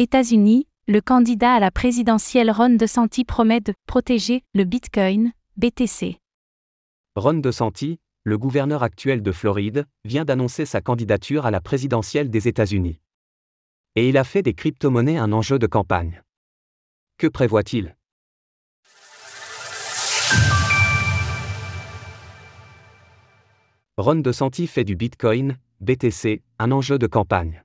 États-Unis, le candidat à la présidentielle Ron DeSantis promet de protéger le Bitcoin, BTC. Ron DeSantis, le gouverneur actuel de Floride, vient d'annoncer sa candidature à la présidentielle des États-Unis. Et il a fait des crypto-monnaies un enjeu de campagne. Que prévoit-il? Ron DeSantis fait du Bitcoin, BTC, un enjeu de campagne.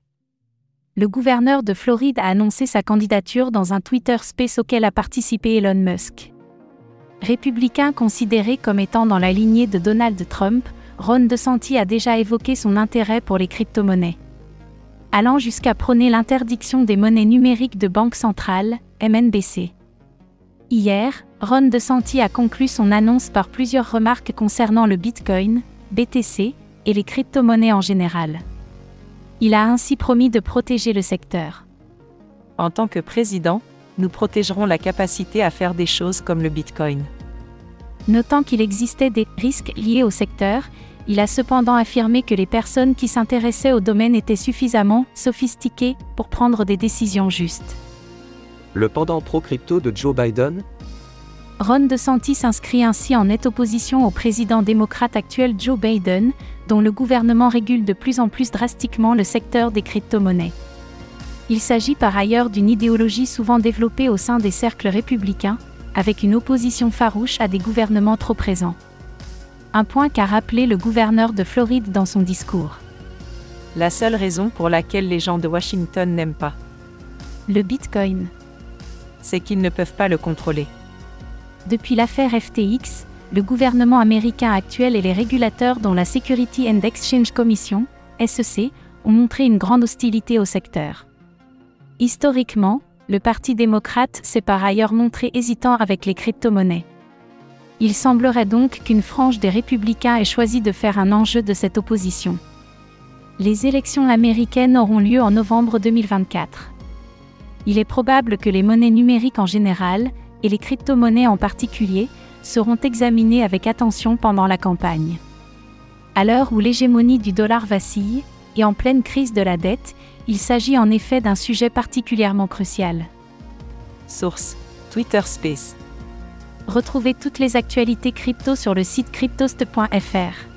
Le gouverneur de Floride a annoncé sa candidature dans un Twitter Space auquel a participé Elon Musk. Républicain considéré comme étant dans la lignée de Donald Trump, Ron DeSantis a déjà évoqué son intérêt pour les crypto-monnaies. Allant jusqu'à prôner l'interdiction des monnaies numériques de banque centrale, MNBC. Hier, Ron DeSantis a conclu son annonce par plusieurs remarques concernant le Bitcoin, BTC, et les crypto-monnaies en général. Il a ainsi promis de protéger le secteur. En tant que président, nous protégerons la capacité à faire des choses comme le Bitcoin. Notant qu'il existait des risques liés au secteur, il a cependant affirmé que les personnes qui s'intéressaient au domaine étaient suffisamment sophistiquées pour prendre des décisions justes. Le pendant pro-crypto de Joe Biden? Ron DeSantis s'inscrit ainsi en nette opposition au président démocrate actuel Joe Biden, dont le gouvernement régule de plus en plus drastiquement le secteur des crypto-monnaies. Il s'agit par ailleurs d'une idéologie souvent développée au sein des cercles républicains, avec une opposition farouche à des gouvernements trop présents. Un point qu'a rappelé le gouverneur de Floride dans son discours. La seule raison pour laquelle les gens de Washington n'aiment pas le Bitcoin, c'est qu'ils ne peuvent pas le contrôler. Depuis l'affaire FTX, le gouvernement américain actuel et les régulateurs dont la Security and Exchange Commission, SEC, ont montré une grande hostilité au secteur. Historiquement, le Parti démocrate s'est par ailleurs montré hésitant avec les crypto-monnaies. Il semblerait donc qu'une frange des républicains ait choisi de faire un enjeu de cette opposition. Les élections américaines auront lieu en novembre 2024. Il est probable que les monnaies numériques en général, et les crypto-monnaies en particulier, seront examinées avec attention pendant la campagne. À l'heure où l'hégémonie du dollar vacille, et en pleine crise de la dette, il s'agit en effet d'un sujet particulièrement crucial. Source Twitter Space. Retrouvez toutes les actualités crypto sur le site cryptost.fr.